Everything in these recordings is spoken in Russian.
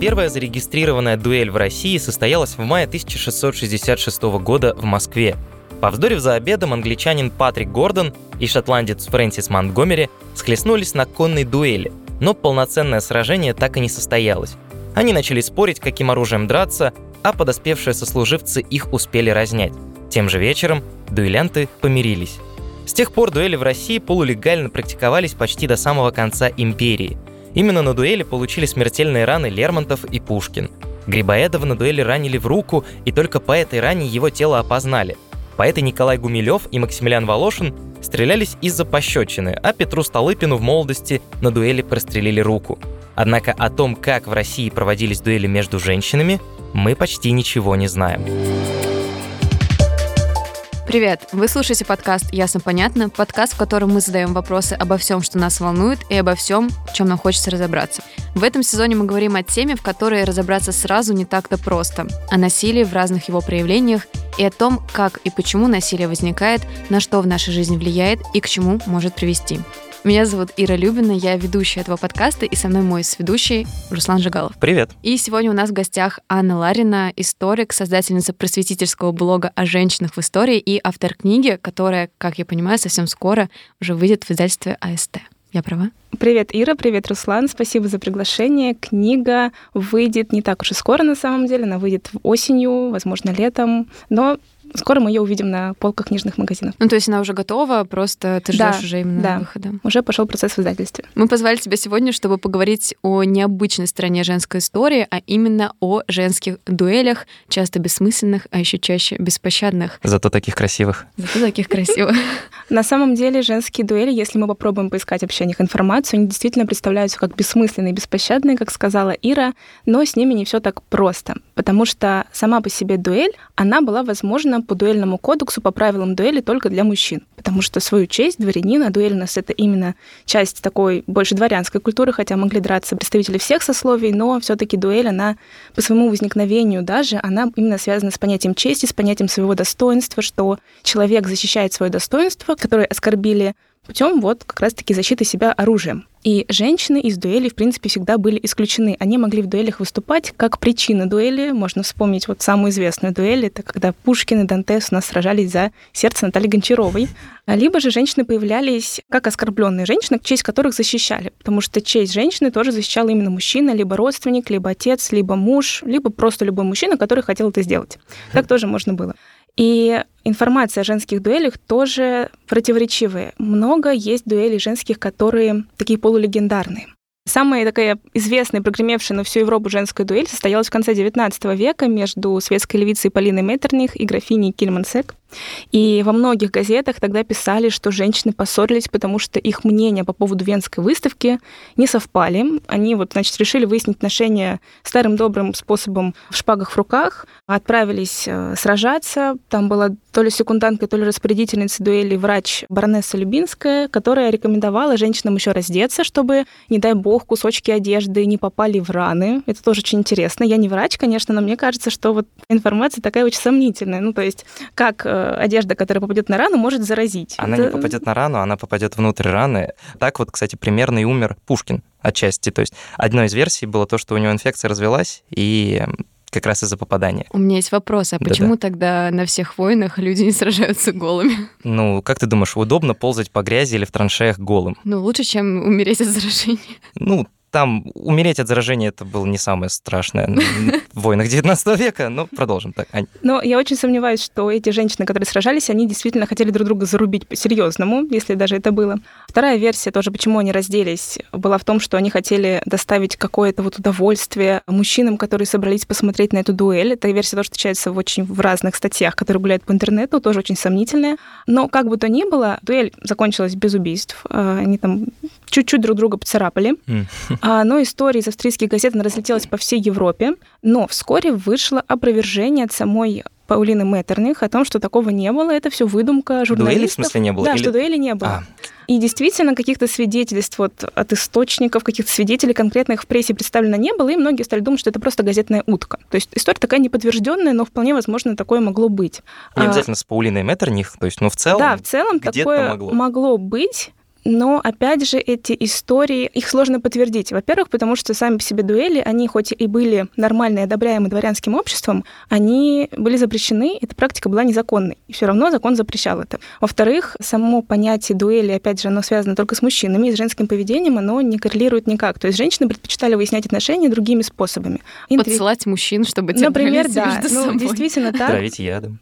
Первая зарегистрированная дуэль в России состоялась в мае 1666 года в Москве. Повздорив за обедом, англичанин Патрик Гордон и шотландец Фрэнсис Монтгомери схлестнулись на конной дуэли, но полноценное сражение так и не состоялось. Они начали спорить, каким оружием драться, а подоспевшие сослуживцы их успели разнять. Тем же вечером дуэлянты помирились. С тех пор дуэли в России полулегально практиковались почти до самого конца империи. Именно на дуэли получили смертельные раны Лермонтов и Пушкин. Грибоедова на дуэли ранили в руку, и только по этой ране его тело опознали. Поэты Николай Гумилев и Максимилиан Волошин стрелялись из-за пощечины, а Петру Столыпину в молодости на дуэли прострелили руку. Однако о том, как в России проводились дуэли между женщинами, мы почти ничего не знаем. Привет! Вы слушаете подкаст «Ясно понятно», подкаст, в котором мы задаем вопросы обо всем, что нас волнует, и обо всем, в чем нам хочется разобраться. В этом сезоне мы говорим о теме, в которой разобраться сразу не так-то просто, о насилии в разных его проявлениях и о том, как и почему насилие возникает, на что в нашей жизни влияет и к чему может привести. Меня зовут Ира Любина, я ведущая этого подкаста, и со мной мой сведущий Руслан Жигалов. Привет. И сегодня у нас в гостях Анна Ларина, историк, создательница просветительского блога о женщинах в истории и автор книги, которая, как я понимаю, совсем скоро уже выйдет в издательстве АСТ. Я права? Привет, Ира, привет, Руслан. Спасибо за приглашение. Книга выйдет не так уж и скоро, на самом деле. Она выйдет осенью, возможно, летом. Но скоро мы ее увидим на полках книжных магазинов. Ну, то есть она уже готова, просто ты ждешь да, уже именно да. выхода. Уже пошел процесс в издательстве. Мы позвали тебя сегодня, чтобы поговорить о необычной стороне женской истории, а именно о женских дуэлях, часто бессмысленных, а еще чаще беспощадных. Зато таких красивых. Зато таких красивых. На самом деле женские дуэли, если мы попробуем поискать вообще о них информацию, они действительно представляются как бессмысленные и беспощадные, как сказала Ира, но с ними не все так просто, потому что сама по себе дуэль, она была возможна по дуэльному кодексу, по правилам дуэли только для мужчин, потому что свою честь дворянина, дуэль у нас это именно часть такой больше дворянской культуры, хотя могли драться представители всех сословий, но все таки дуэль, она по своему возникновению даже, она именно связана с понятием чести, с понятием своего достоинства, что человек защищает свое достоинство, которое оскорбили путем вот как раз-таки защиты себя оружием. И женщины из дуэли, в принципе, всегда были исключены. Они могли в дуэлях выступать как причина дуэли. Можно вспомнить вот самую известную дуэль, это когда Пушкин и Дантес у нас сражались за сердце Натальи Гончаровой. Либо же женщины появлялись как оскорбленные женщины, честь которых защищали, потому что честь женщины тоже защищала именно мужчина, либо родственник, либо отец, либо муж, либо просто любой мужчина, который хотел это сделать. Так тоже можно было. И информация о женских дуэлях тоже противоречивая. Много есть дуэлей женских, которые такие полулегендарные. Самая такая известная, прогремевшая на всю Европу женская дуэль состоялась в конце XIX века между светской львицей Полиной Меттерних и графиней Кильмансек. И во многих газетах тогда писали, что женщины поссорились, потому что их мнения по поводу Венской выставки не совпали. Они вот, значит, решили выяснить отношения старым добрым способом в шпагах в руках, отправились э, сражаться. Там была то ли секундантка, то ли распорядительница дуэли врач баронесса Любинская, которая рекомендовала женщинам еще раздеться, чтобы, не дай бог, кусочки одежды не попали в раны. Это тоже очень интересно. Я не врач, конечно, но мне кажется, что вот информация такая очень сомнительная. Ну, то есть, как э, одежда, которая попадет на рану, может заразить. Она Это... не попадет на рану, она попадет внутрь раны. Так вот, кстати, примерно и умер Пушкин отчасти. То есть одной из версий было то, что у него инфекция развелась, и как раз из-за попадания. У меня есть вопрос, а почему Да-да. тогда на всех войнах люди не сражаются голыми? Ну, как ты думаешь, удобно ползать по грязи или в траншеях голым? Ну, лучше, чем умереть от заражения. Ну, там умереть от заражения это было не самое страшное в войнах 19 века, но продолжим так. Ань. Но я очень сомневаюсь, что эти женщины, которые сражались, они действительно хотели друг друга зарубить по-серьезному, если даже это было. Вторая версия тоже, почему они разделись, была в том, что они хотели доставить какое-то вот удовольствие мужчинам, которые собрались посмотреть на эту дуэль. Эта версия тоже встречается в очень в разных статьях, которые гуляют по интернету, тоже очень сомнительная. Но как бы то ни было, дуэль закончилась без убийств. А, они там чуть-чуть друг друга поцарапали. А, но история из австрийских газет она разлетелась по всей Европе. Но вскоре вышло опровержение от самой Паулины Меттерних о том, что такого не было, это все выдумка журналистов. Дуэли в смысле не было? Да, Или... что дуэли не было. А. И действительно, каких-то свидетельств вот, от источников, каких-то свидетелей конкретных в прессе представлено не было, и многие стали думать, что это просто газетная утка. То есть история такая неподтвержденная, но вполне возможно такое могло быть. Не а... обязательно с Паулиной Меттерних, то есть, ну, в целом. Да, в целом такое могло. могло быть. Но, опять же, эти истории, их сложно подтвердить. Во-первых, потому что сами по себе дуэли, они хоть и были нормальные, одобряемы дворянским обществом, они были запрещены, эта практика была незаконной. И все равно закон запрещал это. Во-вторых, само понятие дуэли, опять же, оно связано только с мужчинами и с женским поведением, оно не коррелирует никак. То есть женщины предпочитали выяснять отношения другими способами. Подсылать мужчин, чтобы те Например, да. Ну, действительно так. Травить ядом.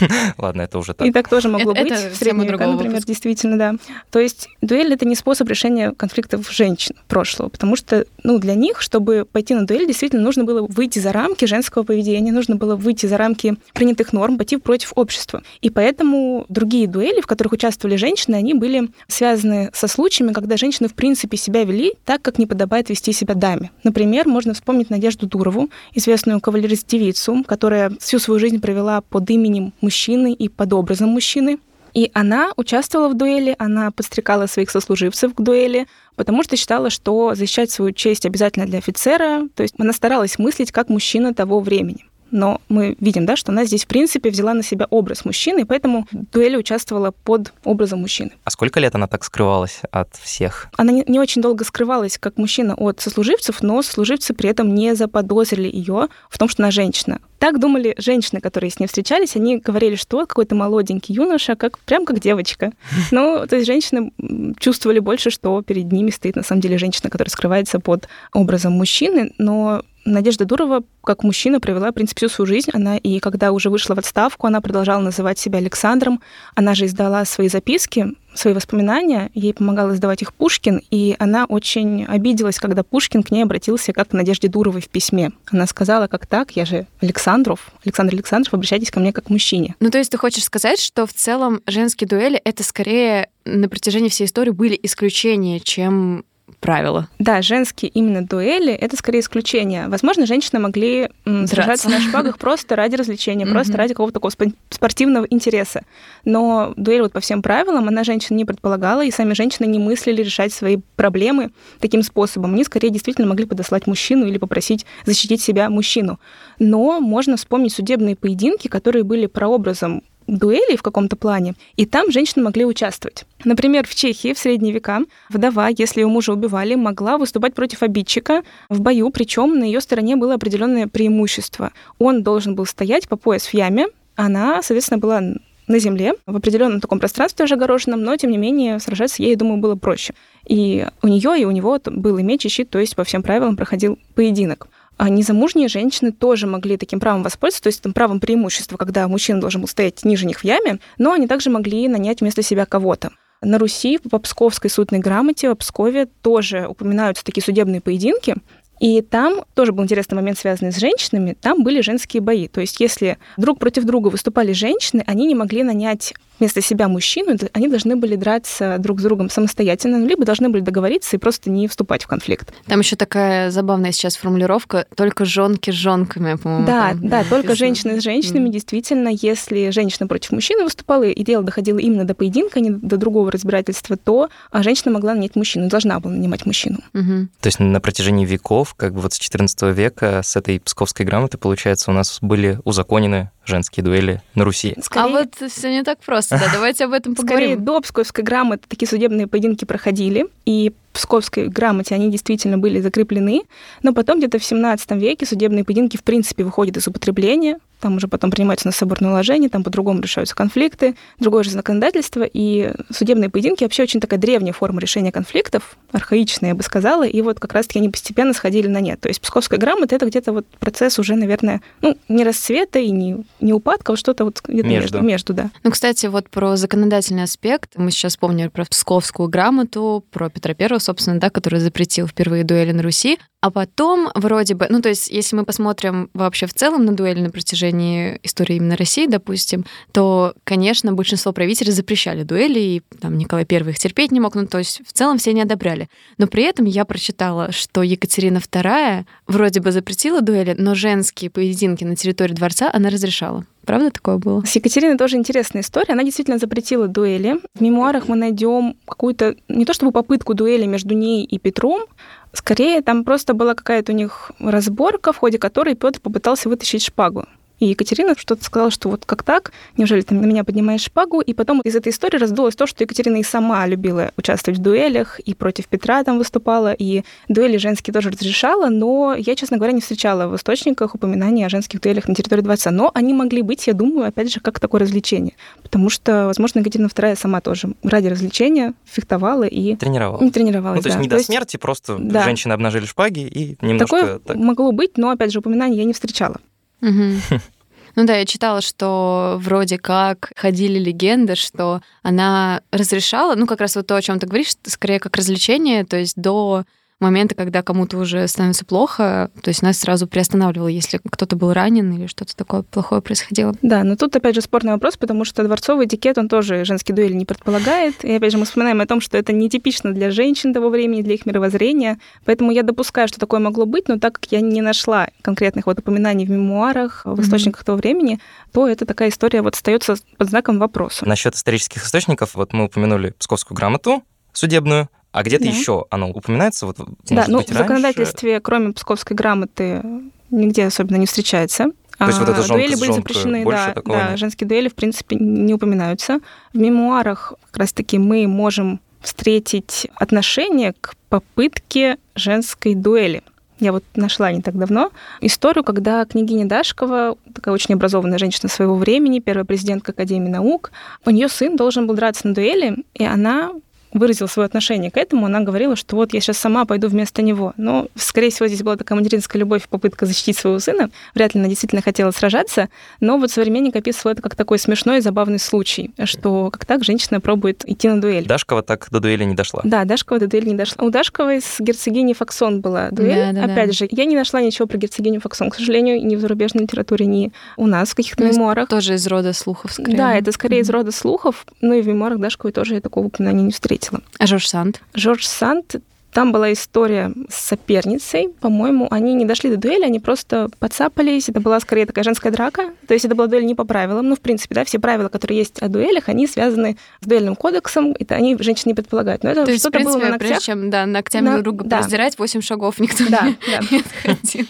Ладно, это уже так. И так тоже могло быть в средние века, например, действительно, да. То есть дуэль — это не способ решения конфликтов женщин прошлого, потому что, ну, для них, чтобы пойти на дуэль, действительно нужно было выйти за рамки женского поведения, нужно было выйти за рамки принятых норм, пойти против общества. И поэтому другие дуэли, в которых участвовали женщины, они были связаны со случаями, когда женщины, в принципе, себя вели так, как не подобает вести себя даме. Например, можно вспомнить Надежду Дурову, известную кавалерист-девицу, которая всю свою жизнь провела под именем мужчины и под образом мужчины. И она участвовала в дуэли, она подстрекала своих сослуживцев к дуэли, потому что считала, что защищать свою честь обязательно для офицера. То есть она старалась мыслить как мужчина того времени но мы видим, да, что она здесь, в принципе, взяла на себя образ мужчины, и поэтому в дуэли участвовала под образом мужчины. А сколько лет она так скрывалась от всех? Она не, не очень долго скрывалась как мужчина от сослуживцев, но сослуживцы при этом не заподозрили ее в том, что она женщина. Так думали женщины, которые с ней встречались, они говорили, что какой-то молоденький юноша, как прям как девочка. Ну, то есть женщины чувствовали больше, что перед ними стоит на самом деле женщина, которая скрывается под образом мужчины, но Надежда Дурова, как мужчина, провела, в принципе, всю свою жизнь. Она и когда уже вышла в отставку, она продолжала называть себя Александром. Она же издала свои записки, свои воспоминания. Ей помогал издавать их Пушкин, и она очень обиделась, когда Пушкин к ней обратился как к Надежде Дуровой в письме. Она сказала, как так, я же Александров, Александр Александров, обращайтесь ко мне как к мужчине. Ну, то есть ты хочешь сказать, что в целом женские дуэли — это скорее на протяжении всей истории были исключения, чем правило. Да, женские именно дуэли — это скорее исключение. Возможно, женщины могли сражаться на шпагах просто ради развлечения, просто ради какого-то такого спортивного интереса. Но дуэль вот по всем правилам она женщин не предполагала, и сами женщины не мыслили решать свои проблемы таким способом. Они скорее действительно могли подослать мужчину или попросить защитить себя мужчину. Но можно вспомнить судебные поединки, которые были прообразом дуэлей в каком-то плане, и там женщины могли участвовать. Например, в Чехии в средние века вдова, если ее мужа убивали, могла выступать против обидчика в бою, причем на ее стороне было определенное преимущество. Он должен был стоять по пояс в яме, она, соответственно, была на земле, в определенном таком пространстве уже огороженном, но, тем не менее, сражаться ей, думаю, было проще. И у нее, и у него был и меч, и щит, то есть по всем правилам проходил поединок. А незамужние женщины тоже могли таким правом воспользоваться, то есть там правом преимущества, когда мужчина должен был стоять ниже них в яме, но они также могли нанять вместо себя кого-то. На Руси по Псковской судной грамоте в Пскове тоже упоминаются такие судебные поединки, и там тоже был интересный момент, связанный с женщинами. Там были женские бои. То есть, если друг против друга выступали женщины, они не могли нанять вместо себя мужчину, они должны были драться друг с другом самостоятельно, ну, либо должны были договориться и просто не вступать в конфликт. Там еще такая забавная сейчас формулировка только жонки с жонками, по-моему. Да, там, да, только женщины с женщинами. Mm. Действительно, если женщина против мужчины выступала, и дело доходило именно до поединка, а не до другого разбирательства, то а, женщина могла нанять мужчину, должна была нанимать мужчину. То есть на протяжении веков, как бы вот с 14 века, с этой псковской грамоты, получается, у нас были узаконены женские дуэли на Руси. Скорее... А вот все не так просто, да, давайте об этом поговорим. Скорее, до Псковской грамоты такие судебные поединки проходили, и в Псковской грамоте они действительно были закреплены, но потом где-то в 17 веке судебные поединки в принципе выходят из употребления, там уже потом принимаются на соборное уложение, там по-другому решаются конфликты, другое же законодательство, и судебные поединки вообще очень такая древняя форма решения конфликтов, архаичная, я бы сказала, и вот как раз-таки они постепенно сходили на нет. То есть Псковская грамота — это где-то вот процесс уже, наверное, ну, не расцвета и не, не упадка, а вот что-то вот где-то между. между, между, да. Ну, кстати, вот про законодательный аспект, мы сейчас вспомнили про Псковскую грамоту, про Петра Первого, собственно, да, который запретил впервые дуэли на Руси, а потом вроде бы, ну, то есть, если мы посмотрим вообще в целом на дуэли на протяжении истории именно России, допустим, то, конечно, большинство правителей запрещали дуэли, и там Николай I их терпеть не мог, ну, то есть, в целом все не одобряли. Но при этом я прочитала, что Екатерина II вроде бы запретила дуэли, но женские поединки на территории дворца она разрешала. Правда такое было? С Екатериной тоже интересная история. Она действительно запретила дуэли. В мемуарах мы найдем какую-то, не то чтобы попытку дуэли между ней и Петром, скорее там просто была какая-то у них разборка, в ходе которой Петр попытался вытащить шпагу. И Екатерина что-то сказала, что вот как так, неужели ты на меня поднимаешь шпагу? И потом из этой истории раздулось то, что Екатерина и сама любила участвовать в дуэлях, и против Петра там выступала, и дуэли женские тоже разрешала, но я, честно говоря, не встречала в источниках упоминаний о женских дуэлях на территории дворца. Но они могли быть, я думаю, опять же, как такое развлечение. Потому что, возможно, Екатерина II сама тоже ради развлечения фехтовала и... Тренировалась. Не тренировалась, Ну, то есть да. не до смерти, просто да. женщины обнажили шпаги и немножко Такое так. могло быть, но, опять же, упоминаний я не встречала. Ну да, я читала, что вроде как ходили легенды, что она разрешала, ну как раз вот то, о чем ты говоришь, скорее как развлечение, то есть до момента, когда кому-то уже становится плохо, то есть нас сразу приостанавливало, если кто-то был ранен или что-то такое плохое происходило. Да, но тут, опять же, спорный вопрос, потому что дворцовый этикет, он тоже женские дуэли не предполагает. И, опять же, мы вспоминаем о том, что это нетипично для женщин того времени, для их мировоззрения. Поэтому я допускаю, что такое могло быть, но так как я не нашла конкретных вот упоминаний в мемуарах, в Мгм. источниках того времени, то это такая история вот остается под знаком вопроса. Насчет исторических источников, вот мы упомянули Псковскую грамоту судебную, а где-то Да. еще оно упоминается? Вот, да, ну быть, в раньше? законодательстве, кроме псковской грамоты, нигде особенно не встречается. То есть вот А, эта жонка дуэли были запрещены, да, да, нет? женские дуэли, в принципе, не упоминаются. В мемуарах как раз-таки мы можем встретить отношение к попытке женской дуэли. Я вот нашла не так давно историю, когда княгиня Дашкова, такая очень образованная женщина своего времени, первая президентка Академии наук, у нее сын должен был драться на дуэли, и она выразила свое отношение к этому, она говорила, что вот я сейчас сама пойду вместо него. Но, скорее всего, здесь была такая материнская любовь, попытка защитить своего сына. Вряд ли она действительно хотела сражаться, но вот современник описывал это как такой смешной и забавный случай, что как так женщина пробует идти на дуэль. Дашкова так до дуэли не дошла. Да, Дашкова до дуэли не дошла. У Дашковой с герцогиней Факсон была дуэль. Да-да-да. Опять же, я не нашла ничего про герцогиню Факсон, к сожалению, ни в зарубежной литературе, ни у нас в каких-то Ну, мемуарах. Тоже из рода слухов, скорее. Да, это скорее из Мгм. рода слухов, но и в мемуарах Дашковой тоже я такого упоминания не встретила. А Жорж Санд? Жорж Санд, там была история с соперницей, по-моему, они не дошли до дуэли, они просто подцапались, это была скорее такая женская драка, то есть это была дуэль не по правилам, ну, в принципе, да, все правила, которые есть о дуэлях, они связаны с дуэльным кодексом, это они женщин не предполагают, но это То есть, в что-то было принципе, на прежде ногтях. чем да, ногтями На- друг друга да. раздирать, 8 шагов никто Да, не, да, не отходил.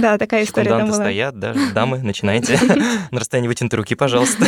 да, такая история там была. стоят, да, дамы, начинайте. На расстоянии вытянутой руки, пожалуйста.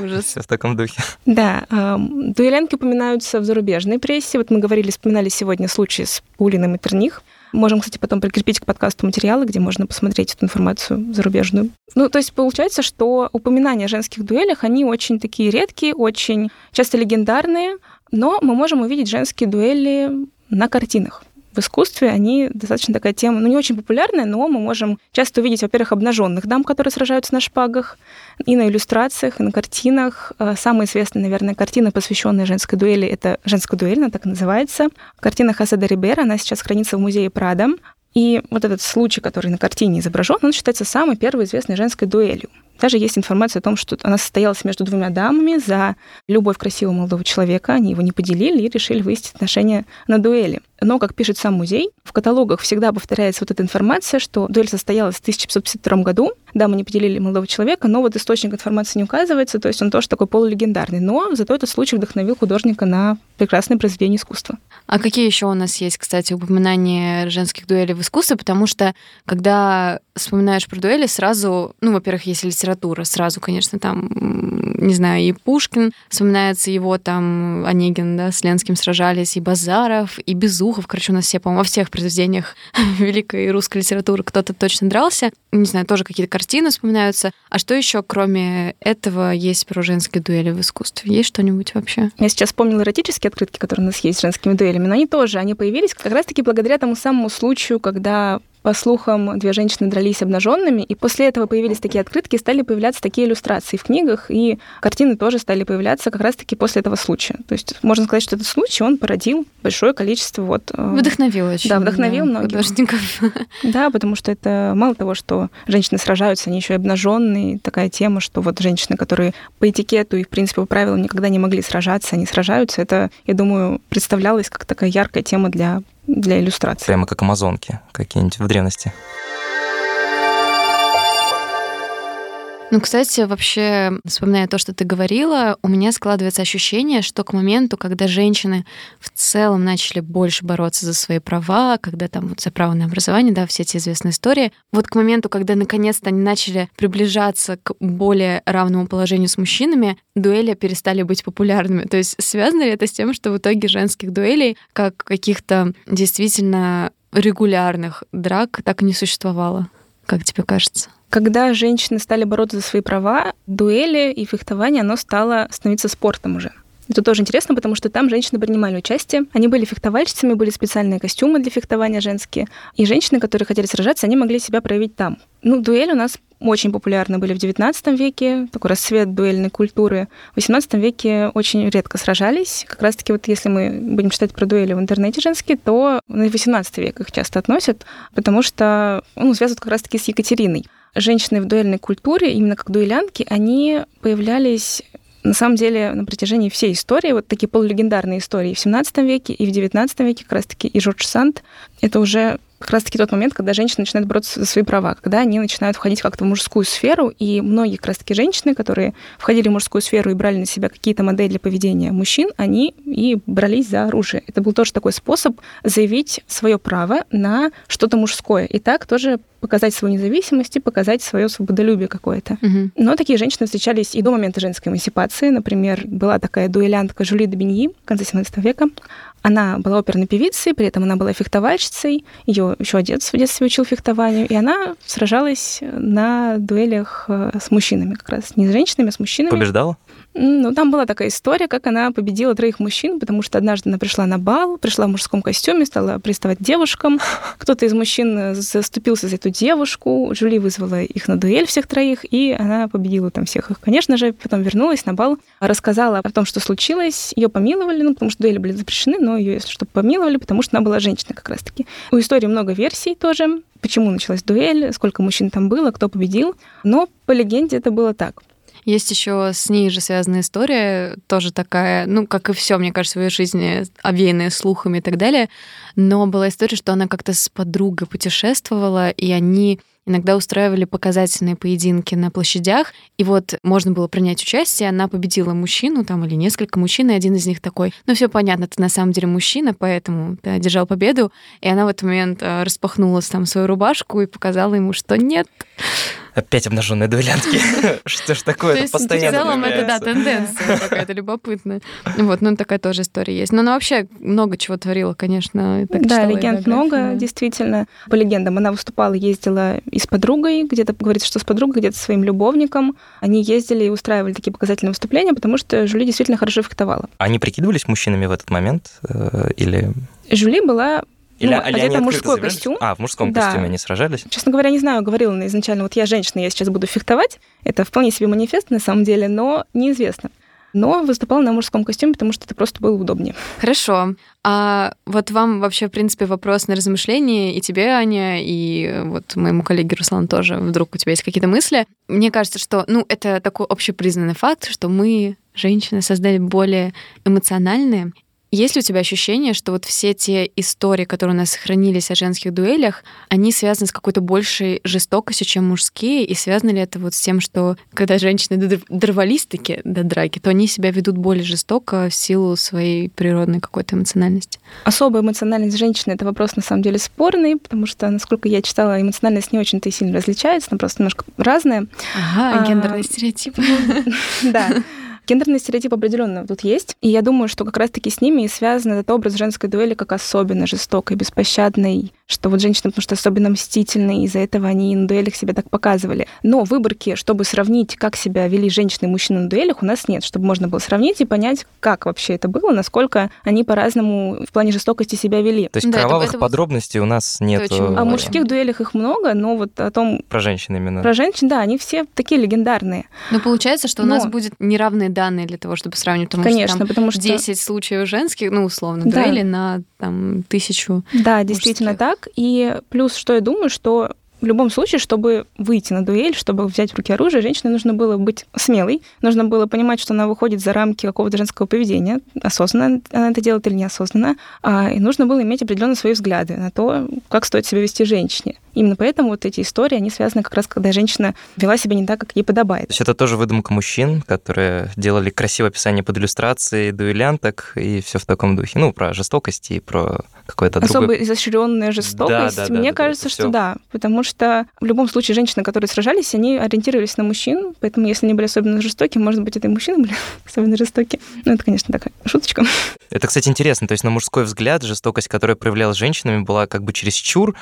Ужас. Все в таком духе. Да, дуэлянки упоминаются в зарубежной прессе. Вот мы говорили, вспоминали сегодня случай с Пулиным и Терних. Можем, кстати, потом прикрепить к подкасту материалы, где можно посмотреть эту информацию зарубежную. Ну, то есть получается, что упоминания о женских дуэлях, они очень такие редкие, очень часто легендарные, но мы можем увидеть женские дуэли на картинах. В искусстве они достаточно такая тема, ну, не очень популярная, но мы можем часто увидеть, во-первых, обнаженных дам, которые сражаются на шпагах, и на иллюстрациях, и на картинах. Э, Самая известная, наверное, картина, посвященная женской дуэли, это «Женская дуэль», она так называется. Картина Хосе де Рибера, она сейчас хранится в музее Прада. И вот этот случай, который на картине изображен, он считается самой первой известной женской дуэлью. Даже есть информация о том, что она состоялась между двумя дамами за любовь красивого молодого человека. Они его не поделили и решили выяснить отношения на дуэли. Но, как пишет сам музей, в каталогах всегда повторяется вот эта информация, что дуэль состоялась в 1552 году, дамы не поделили молодого человека, но вот источник информации не указывается, то есть он тоже такой полулегендарный. Но зато этот случай вдохновил художника на прекрасное произведение искусства. А какие еще у нас есть, кстати, упоминания женских дуэлей в искусстве? Потому что, когда вспоминаешь про дуэли, сразу, ну, во-первых, есть литература, сразу, конечно, там, не знаю, и Пушкин, вспоминается его там, Онегин, да, с Ленским сражались, и Базаров, и Безухов, короче, у нас все, по-моему, во всех произведениях великой русской литературы кто-то точно дрался. Не знаю, тоже какие-то картины вспоминаются. А что еще, кроме этого, есть про женские дуэли в искусстве? Есть что-нибудь вообще? Я сейчас вспомнила эротические открытки, которые у нас есть с женскими дуэлями, но они тоже, они появились как раз-таки благодаря тому самому случаю, когда по слухам, две женщины дрались обнаженными, и после этого появились такие открытки, стали появляться такие иллюстрации в книгах, и картины тоже стали появляться как раз-таки после этого случая. То есть можно сказать, что этот случай, он породил большое количество вот... Вдохновил очень. Да, вдохновил многих. художников. Да, потому что это мало того, что женщины сражаются, они еще и обнаженные. Такая тема, что вот женщины, которые по этикету и, в принципе, по правилам никогда не могли сражаться, они сражаются. Это, я думаю, представлялось как такая яркая тема для, для иллюстрации. Прямо как амазонки какие-нибудь в древности. Ну, кстати, вообще, вспоминая то, что ты говорила, у меня складывается ощущение, что к моменту, когда женщины в целом начали больше бороться за свои права, когда там вот за право на образование, да, все эти известные истории, вот к моменту, когда наконец-то они начали приближаться к более равному положению с мужчинами, дуэли перестали быть популярными. То есть связано ли это с тем, что в итоге женских дуэлей, как каких-то действительно регулярных драк, так и не существовало? Как тебе кажется? Когда женщины стали бороться за свои права, дуэли и фехтование, оно стало становиться спортом уже. Это тоже интересно, потому что там женщины принимали участие. Они были фехтовальщицами, были специальные костюмы для фехтования женские. И женщины, которые хотели сражаться, они могли себя проявить там. Ну, дуэль у нас очень популярны были в XIX веке, такой рассвет дуэльной культуры. В XVIII веке очень редко сражались. Как раз-таки вот если мы будем читать про дуэли в интернете женские, то на XVIII век их часто относят, потому что ну, связывают как раз-таки с Екатериной. Женщины в дуэльной культуре, именно как дуэлянки, они появлялись на самом деле на протяжении всей истории, вот такие полулегендарные истории в 17 веке и в 19 веке, как раз-таки и Жорж Санд, это уже как раз-таки тот момент, когда женщины начинают бороться за свои права, когда они начинают входить как-то в мужскую сферу, и многие как раз-таки женщины, которые входили в мужскую сферу и брали на себя какие-то модели поведения мужчин, они и брались за оружие. Это был тоже такой способ заявить свое право на что-то мужское. И так тоже показать свою независимость и показать свое свободолюбие какое-то. Угу. Но такие женщины встречались и до момента женской эмансипации. Например, была такая дуэлянтка Жюли де Беньи в конце 17 века. Она была оперной певицей, при этом она была фехтовальщицей. Ее еще отец в детстве учил фехтованию, и она сражалась на дуэлях э, с мужчинами как раз. Не с женщинами, а с мужчинами. Побеждала? Ну, там была такая история, как она победила троих мужчин, потому что однажды она пришла на бал, пришла в мужском костюме, стала приставать девушкам. Кто-то из мужчин заступился за эту девушку, Жюли вызвала их на дуэль всех троих, и она победила там всех их. Конечно же, потом вернулась на бал, рассказала о том, что случилось. Ее помиловали, ну, потому что дуэли были запрещены, но ее, если что, помиловали, потому что она была женщина как раз-таки. У истории много версий тоже, почему началась дуэль, сколько мужчин там было, кто победил. Но по легенде это было так. Есть еще с ней же связанная история, тоже такая, ну, как и все, мне кажется, в ее жизни, обвеянная слухами и так далее. Но была история, что она как-то с подругой путешествовала, и они иногда устраивали показательные поединки на площадях, и вот можно было принять участие, она победила мужчину там или несколько мужчин, и один из них такой, ну все понятно, ты на самом деле мужчина, поэтому ты одержал победу, и она в этот момент э, распахнула там свою рубашку и показала ему, что нет, Опять обнаженные дуэлянтки. Что ж такое? То есть в целом это, да, тенденция какая-то любопытная. Вот, ну такая тоже история есть. Но она вообще много чего творила, конечно. Да, легенд много, действительно. По легендам она выступала, ездила и с подругой, где-то говорится, что с подругой, где-то своим любовником. Они ездили и устраивали такие показательные выступления, потому что Жюли действительно хорошо фехтовала. Они прикидывались мужчинами в этот момент? Э, или... Жюли была или, ну, или это мужской костюм. А, в мужском да. костюме они сражались? Честно говоря, не знаю, говорила она изначально, вот я женщина, я сейчас буду фехтовать. Это вполне себе манифест на самом деле, но неизвестно. Но выступала на мужском костюме, потому что это просто было удобнее. Хорошо. А вот вам вообще, в принципе, вопрос на размышление и тебе, Аня, и вот моему коллеге Руслан тоже, вдруг у тебя есть какие-то мысли. Мне кажется, что, ну, это такой общепризнанный факт, что мы, женщины, создали более эмоциональные есть ли у тебя ощущение, что вот все те истории, которые у нас сохранились о женских дуэлях, они связаны с какой-то большей жестокостью, чем мужские? И связано ли это вот с тем, что когда женщины дорвались таки до драки, то они себя ведут более жестоко в силу своей природной какой-то эмоциональности? Особая эмоциональность женщины — это вопрос на самом деле спорный, потому что, насколько я читала, эмоциональность не очень-то и сильно различается, она просто немножко разная. Ага, а, гендерные стереотипы. Да. Гендерный стереотип определенно тут есть. И я думаю, что как раз-таки с ними и связан этот образ женской дуэли как особенно жестокой, беспощадной, что вот женщины, потому что особенно мстительные, из-за этого они на дуэлях себя так показывали. Но выборки, чтобы сравнить, как себя вели женщины и мужчины на дуэлях, у нас нет, чтобы можно было сравнить и понять, как вообще это было, насколько они по-разному в плане жестокости себя вели. То есть да, кровавых это, это подробностей у нас нет. О мужских дуэлях их много, но вот о том... Про женщин именно. Про женщин, да, они все такие легендарные. Но получается, что но... у нас будет неравные данные для того, чтобы сравнивать, потому Конечно, что там потому что 10 случаев женских, ну, условно, да. дуэли на там, тысячу Да, действительно мужских. так. И плюс, что я думаю, что в любом случае, чтобы выйти на дуэль, чтобы взять в руки оружие, женщине нужно было быть смелой, нужно было понимать, что она выходит за рамки какого-то женского поведения, осознанно она это делает или неосознанно, а, и нужно было иметь определенные свои взгляды на то, как стоит себя вести женщине. Именно поэтому вот эти истории, они связаны как раз, когда женщина вела себя не так, как ей подобает. То есть это тоже выдумка мужчин, которые делали красивое описание под иллюстрации дуэлянток и все в таком духе. Ну, про жестокость и про какое-то Особо другое... изощренная жестокость. Да, да, да, Мне да, кажется, это что всё. да, потому что в любом случае женщины, которые сражались, они ориентировались на мужчин, поэтому если они были особенно жестокие, может быть, это и мужчины были особенно жестокие. Ну, это, конечно, такая шуточка. Это, кстати, интересно. То есть на мужской взгляд жестокость, которая проявлялась женщинами, была как бы чересчур,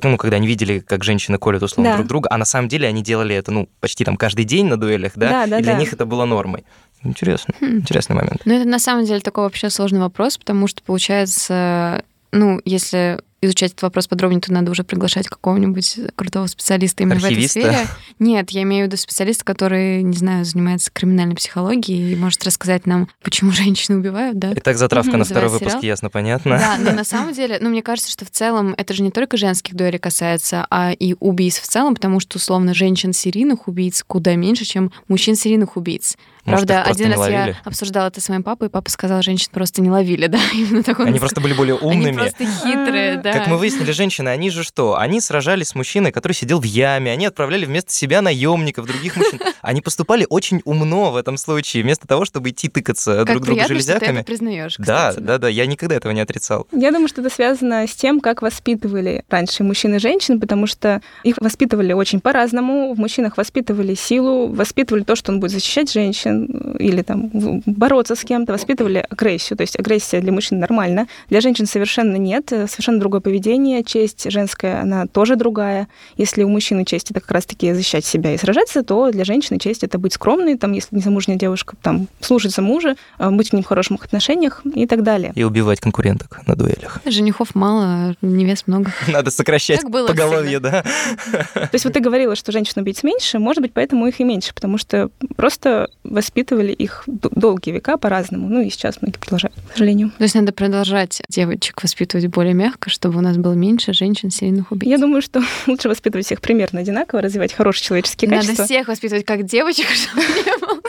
ну, когда они видели, как женщины колют условно Да. друг друга, а на самом деле они делали это, ну, почти там каждый день на дуэлях, да? Да, да, и для да. них это было нормой. Интересно, Хм. интересный момент. Ну, это на самом деле такой вообще сложный вопрос, потому что, получается, ну, если изучать этот вопрос подробнее, то надо уже приглашать какого-нибудь крутого специалиста именно Архивиста? в этой сфере. Нет, я имею в виду специалиста, который, не знаю, занимается криминальной психологией и может рассказать нам, почему женщины убивают, да? Итак, затравка на второй выпуск, сериал? ясно, понятно. Да, но на самом деле, ну, мне кажется, что в целом это же не только женских дуэлей касается, а и убийств в целом, потому что, условно, женщин-серийных убийц куда меньше, чем мужчин-серийных убийц. Может, Правда, один раз ловили? я обсуждала это с моим папой, и папа сказал, женщин просто не ловили, да, именно такой Они просто были более Они умными. просто хитрые, да. Как мы выяснили, женщины, они же что? Они сражались с мужчиной, который сидел в яме, они отправляли вместо себя наемников, других мужчин. Они поступали очень умно в этом случае, вместо того, чтобы идти тыкаться Как друг другу приятно, что ты это железяками. признаешь, Да, кстати. да, да, я никогда этого не отрицал. Я думаю, что это связано с тем, как воспитывали раньше мужчин и женщин, потому что их воспитывали очень по-разному. В мужчинах воспитывали силу, воспитывали то, что он будет защищать женщин или там бороться с кем-то, воспитывали агрессию. То есть агрессия для мужчин нормально, для женщин совершенно нет, совершенно другое поведение. Честь женская, она тоже другая. Если у мужчины честь это как раз-таки защищать себя и сражаться, то для женщины честь это быть скромной, там, если незамужняя девушка, там, слушаться мужа, э, быть с ним в хороших отношениях и так далее. И убивать конкуренток на дуэлях. Женихов мало, невест много. Надо сокращать Как было поголовье, да? То есть вот ты говорила, что женщин убийц меньше, может быть, поэтому их и меньше, потому что просто воспитывали их долгие века по-разному. Ну и сейчас многие продолжают, к сожалению. То есть надо продолжать девочек воспитывать более мягко, чтобы у нас было меньше женщин серийных убийц. Я думаю, что лучше воспитывать всех примерно одинаково, развивать хорошие человеческие Надо качества. всех воспитывать как девочек, чтобы не было.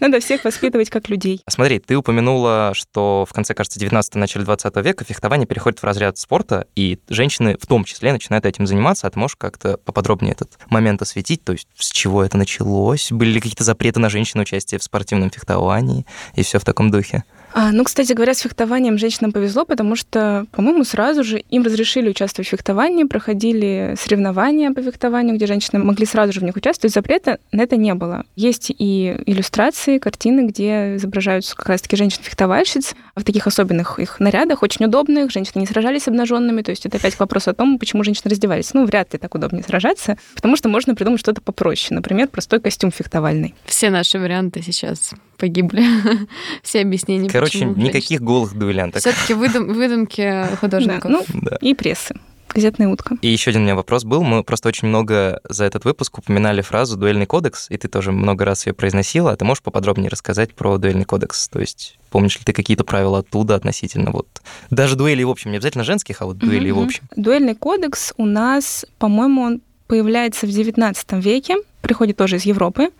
Надо всех воспитывать как людей. Смотри, ты упомянула, что в конце, кажется, 19 начале 20 века фехтование переходит в разряд спорта, и женщины в том числе начинают этим заниматься. А ты можешь как-то поподробнее этот момент осветить? То есть с чего это началось? Были ли какие-то запреты на женщин участие в спортивном фехтовании? И все в таком духе. А, ну, кстати говоря, с фехтованием женщинам повезло, потому что, по-моему, сразу же им разрешили участвовать в фехтовании, проходили соревнования по фехтованию, где женщины могли сразу же в них участвовать. Запрета на это не было. Есть и иллюстрации, картины, где изображаются как раз-таки женщин-фехтовальщиц в таких особенных их нарядах, очень удобных. Женщины не сражались обнаженными, то есть это опять к вопросу о том, почему женщины раздевались. Ну, вряд ли так удобнее сражаться, потому что можно придумать что-то попроще. Например, простой костюм фехтовальный. Все наши варианты сейчас погибли. Все объяснения, Короче, никаких голых дуэлянток. Все-таки выдумки художников. Да, ну, Да. и прессы. Газетная утка. И еще один у меня вопрос был. Мы просто очень много за этот выпуск упоминали фразу «дуэльный кодекс», и ты тоже много раз ее произносила. А ты можешь поподробнее рассказать про дуэльный кодекс? То есть помнишь ли ты какие-то правила оттуда относительно вот даже дуэлей в общем, не обязательно женских, а вот дуэлей в Мгм. общем? Дуэльный кодекс у нас, по-моему, он появляется в XIX веке, приходит тоже из Европы.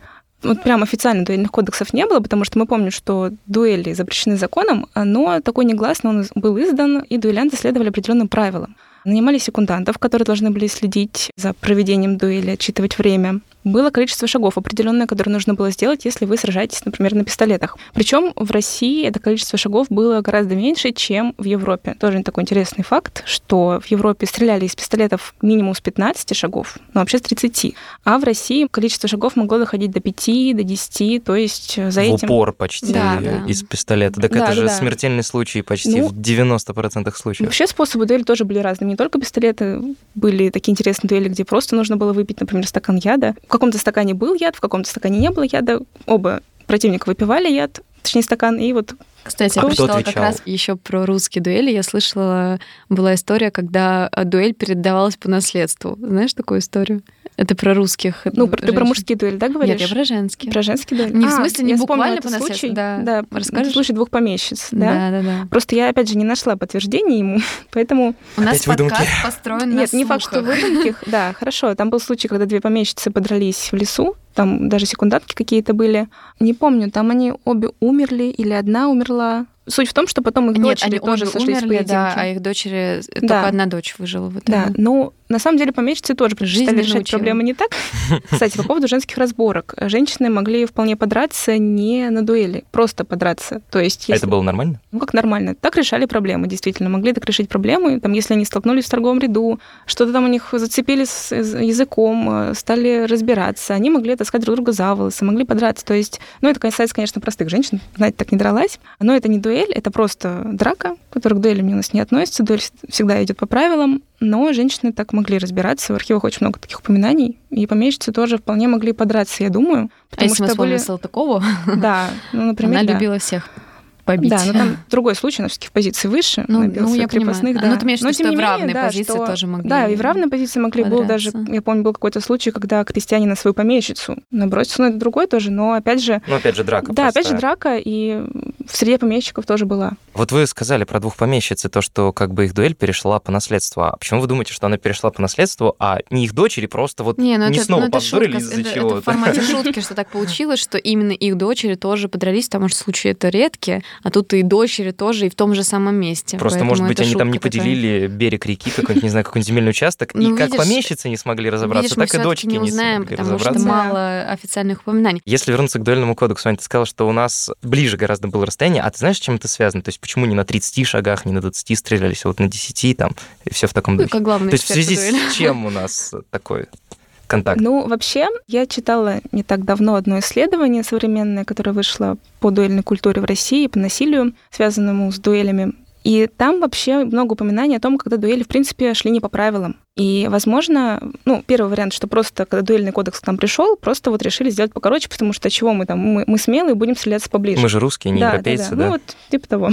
Вот прям официально дуэльных кодексов не было, потому что мы помним, что дуэли запрещены законом, но такой негласно он был издан, и дуэлянты следовали определенным правилам. Нанимали секундантов, которые должны были следить за проведением дуэли, отчитывать время. Было количество шагов определенное, которое нужно было сделать, если вы сражаетесь, например, на пистолетах. Причем в России это количество шагов было гораздо меньше, чем в Европе. Тоже такой интересный факт, что в Европе стреляли из пистолетов минимум с 15 шагов, но вообще с 30. А в России количество шагов могло доходить до 5, до 10, то есть за в этим... упор почти Да, да. из пистолета. Так Да, это же да. смертельный случай почти Ну, в 90% случаев. Вообще способы дуэли тоже были разными. Не только пистолеты, были такие интересные дуэли, где просто нужно было выпить, например, стакан яда. Каком-то стакане был яд, в каком-то стакане не было яда. Оба противника выпивали яд, точнее стакан, и вот Кстати, я А кто прочитала как раз еще про русские дуэли. Я слышала, была история, когда э, дуэль передавалась по наследству. Знаешь такую историю? Это про русских Ну, про- ты про женщин. мужские дуэли, да, говоришь? Нет, я про женские. Про женский дуэль? Не в А, смысле, не я буквально по наследству, случай. да. Да, Расскажешь? случай двух помещиц, да? Да, да, да. Просто я, опять же, не нашла подтверждения ему, поэтому... У нас Опять выдумки. подкаст построен на Нет, не факт, что слухах. выдумки. Да, хорошо. Там был случай, когда две помещицы подрались в лесу, там даже секундантки какие-то были. Не помню, там они обе умерли или одна умерла. Суть в том, что потом их Нет, дочери они тоже в умерли, поединке. да, а их дочери, только Да. одна дочь выжила в Да, итоге. ну, на самом деле помещицы тоже Жизнь решать научила. проблемы не так. Кстати, по поводу женских разборок. Женщины могли вполне подраться не на дуэли, просто подраться. То есть, А если... это было нормально? Ну, как нормально. Так решали проблемы, действительно. Могли так решить проблемы, там, если они столкнулись в торговом ряду, что-то там у них зацепили с языком, э, стали разбираться, они могли таскать друг друга за волосы, могли подраться. То есть, ну, это касается, конечно, простых женщин, знаете, так не дралась. Но это не дуэль, это просто драка, которая к дуэлям у нас не относится. Дуэль всегда идет по правилам, но женщины так могли разбираться. В архивах очень много таких упоминаний, и помещицы тоже вполне могли подраться, я думаю. А Потому если мы что вспомним были... Салтыкову, Да, ну, например, она да. любила всех побить. Да, но там другой случай, она все-таки в позиции выше, Ну, ну, я понимаю. крепостных, А, да. ну, ты имеешь в Но, что не в менее, равной да, позиции что- тоже могли Да, и в равной позиции могли. Был даже, я помню, был какой-то случай, когда крестьяне на свою помещицу набросился, но это другой тоже, но опять же, Ну, опять же, драка да, опять же драка, и в среде помещиков тоже была. Вот вы сказали про двух помещиц, и то, что как бы их дуэль перешла по наследству. А почему вы думаете, что она перешла по наследству, а не их дочери просто вот Не, ну не это, снова ну, шутка. из-за чего-то? это в формате шутки, что так получилось, что именно их дочери тоже подрались, потому что случаи это редкие, а тут и дочери тоже, и в том же самом месте. Просто, может быть, они там не такая. поделили берег реки, какой-нибудь, не знаю, какой-нибудь земельный участок, Ну, и как помещицы не смогли разобраться, Видишь, так и дочки не не узнаем, смогли потому что разобраться. мало официальных упоминаний. Если вернуться к дуэльному кодексу, Аня, ты сказала, что у нас ближе гораздо было расстояние, а ты знаешь, с чем это связано? То есть почему не на 30 шагах, не на 20 стрелялись, а вот на 10 там, и все в таком Ну, духе? как главный То есть в связи с чем у нас такой контакт? Ну, вообще, я читала не так давно одно исследование современное, которое вышло по дуэльной культуре в России, по насилию, связанному с дуэлями. И там вообще много упоминаний о том, когда дуэли, в принципе, шли не по правилам. И, возможно, ну, первый вариант, что просто, когда дуэльный кодекс к нам пришел, просто вот решили сделать покороче, потому что чего мы там, мы, мы смелые, будем стреляться поближе. Мы же русские, не да, европейцы, да, да? Ну, вот типа того.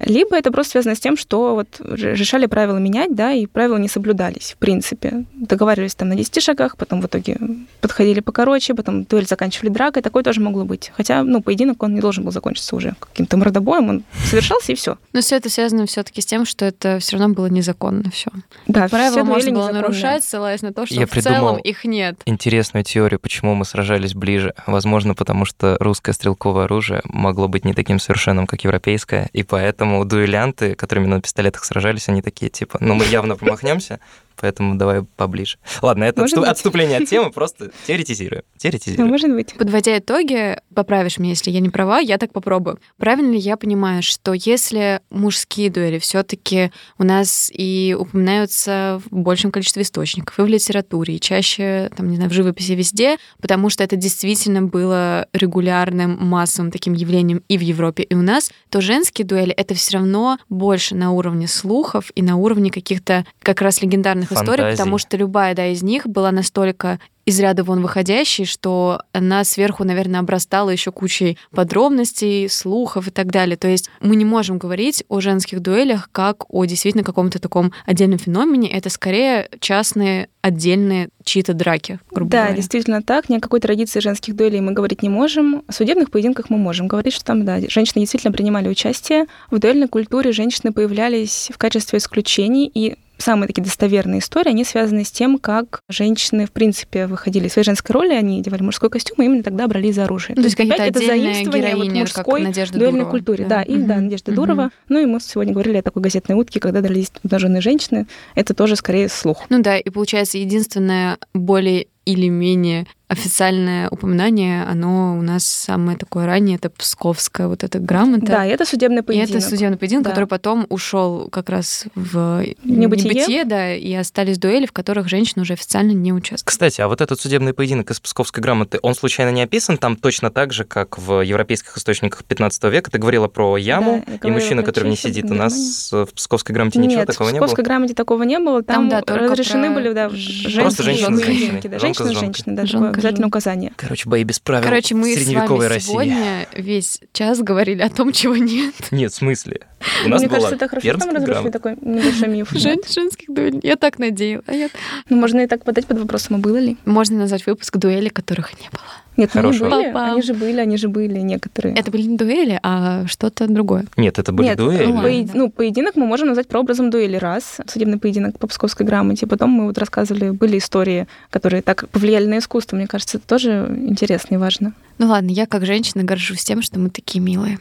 Либо это просто связано с тем, что вот решали правила менять, да, и правила не соблюдались, в принципе. Договаривались там на 10 шагах, потом в итоге подходили покороче, потом дуэль заканчивали дракой, такое тоже могло быть. Хотя, ну, поединок, он не должен был закончиться уже каким-то мордобоем, он совершался, и все. Но все это связано все-таки с тем, что это все равно было незаконно все. Да, Правила все можно было нарушать, ссылаясь на то, что Я в целом их нет. Интересную теорию, почему мы сражались ближе. Возможно, потому что русское стрелковое оружие могло быть не таким совершенным, как европейское, и поэтому дуэлянты, которыми на пистолетах сражались, они такие, типа, ну мы явно промахнемся, поэтому давай поближе. Ладно, это отступ- отступление от темы, просто теоретизирую. Ну, Теоретизирую. может быть. Подводя итоги, поправишь меня, если я не права, я так попробую. Правильно ли я понимаю, что если мужские дуэли все-таки у нас и упоминаются в большем количестве источников, и в литературе, и чаще, там, не знаю, в живописи везде, потому что это действительно было регулярным, массовым таким явлением и в Европе, и у нас, то женские дуэли — это все равно больше на уровне слухов и на уровне каких-то как раз легендарных историй, Фантазий. потому что любая да, из них была настолько из ряда вон выходящей, что она сверху, наверное, обрастала еще кучей подробностей, слухов и так далее. То есть мы не можем говорить о женских дуэлях как о действительно каком-то таком отдельном феномене. Это скорее частные, отдельные чьи-то драки, грубо Да, говоря. действительно так. Ни о какой традиции женских дуэлей мы говорить не можем. О судебных поединках мы можем говорить, что там, да, женщины действительно принимали участие. В дуэльной культуре женщины появлялись в качестве исключений, и самые такие достоверные истории, они связаны с тем, как женщины, в принципе, выходили из своей женской роли, они одевали мужской костюм, и именно тогда брались за оружие. Ну, то есть какие-то это заимствование вот героини, как мужской Надежда дуэльной Дурова. культуре. Да, и да, Мгм. Надежда Мгм. Дурова. Ну и мы сегодня говорили о такой газетной утке, когда дрались обнаженные женщины. Это тоже скорее слух. Ну да, и получается, единственное более или менее официальное упоминание, оно у нас самое такое раннее, это псковская вот эта грамота. Да, и это судебный И поединок. это судебный поединок, Да. который потом ушел как раз в Небытие. небытие, да, и остались дуэли, в которых женщины уже официально не участвуют. Кстати, а вот этот судебный поединок из Псковской грамоты, он случайно не описан там точно так же, как в европейских источниках 15 века? Ты говорила про яму, я и говорила мужчина, который не сидит. У нас в Псковской грамоте ничего Нет, такого в не было? Псковской грамоте такого не было. Там, Там, да, разрешены про были, да, ж- женские Просто женщины с да, Женщина женщина, с женщина, да, Жонка, такое обязательно жонка. указание. Короче, бои без правил Короче, мы с средневековой вами России. сегодня весь час говорили о том, чего нет. Нет, в смысле? У нас Мне была кажется, это хорошо, что там разрушили такой небольшой миф. Жен- женских дуэлей. Я так надеялась. А я- Ну, можно и так подать под вопросом, а было ли? Можно назвать выпуск дуэли, которых не было. Нет, ну, они Хорошо. были, Папа. они же были, они же были некоторые. Это были не дуэли, а что-то другое. Нет, это были Нет, дуэли. поед- ну, поединок мы можем назвать прообразом дуэли раз, судебный поединок по псковской грамоте. Потом мы вот рассказывали, были истории, которые так повлияли на искусство. Мне кажется, это тоже интересно и важно. Ну ладно, я как женщина горжусь тем, что мы такие милые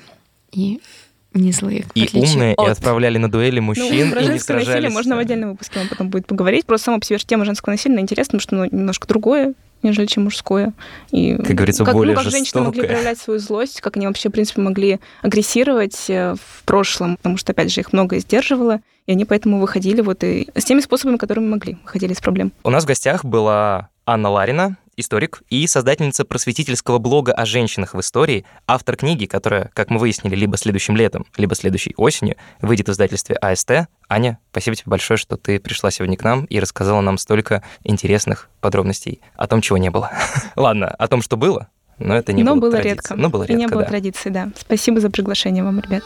и не злые. И умные, и от- отправляли на дуэли Ну, мужчин, про и не женское насилие сражались. можно в отдельном выпуске вам потом будет поговорить. Просто сама по себе тема женского насилия интересна, потому что ну, немножко другое, нежели чем мужское. И Как говорится, как, более ну, как женщины могли проявлять свою злость, как они вообще, в принципе, могли агрессировать э, в прошлом, потому что, опять же, их многое сдерживало, и они поэтому выходили вот и с теми способами, которыми могли, выходили из проблем. У нас в гостях была Анна Ларина, историк и создательница просветительского блога о женщинах в истории, автор книги, которая, как мы выяснили, либо следующим летом, либо следующей осенью выйдет в издательстве АСТ. Аня, спасибо тебе большое, что ты пришла сегодня к нам и рассказала нам столько интересных подробностей о том, чего не было. Ладно, о том, что было, но это не Но было было традицией. редко. Но было И редко, не было да. традиции, да. Спасибо за приглашение вам, ребят.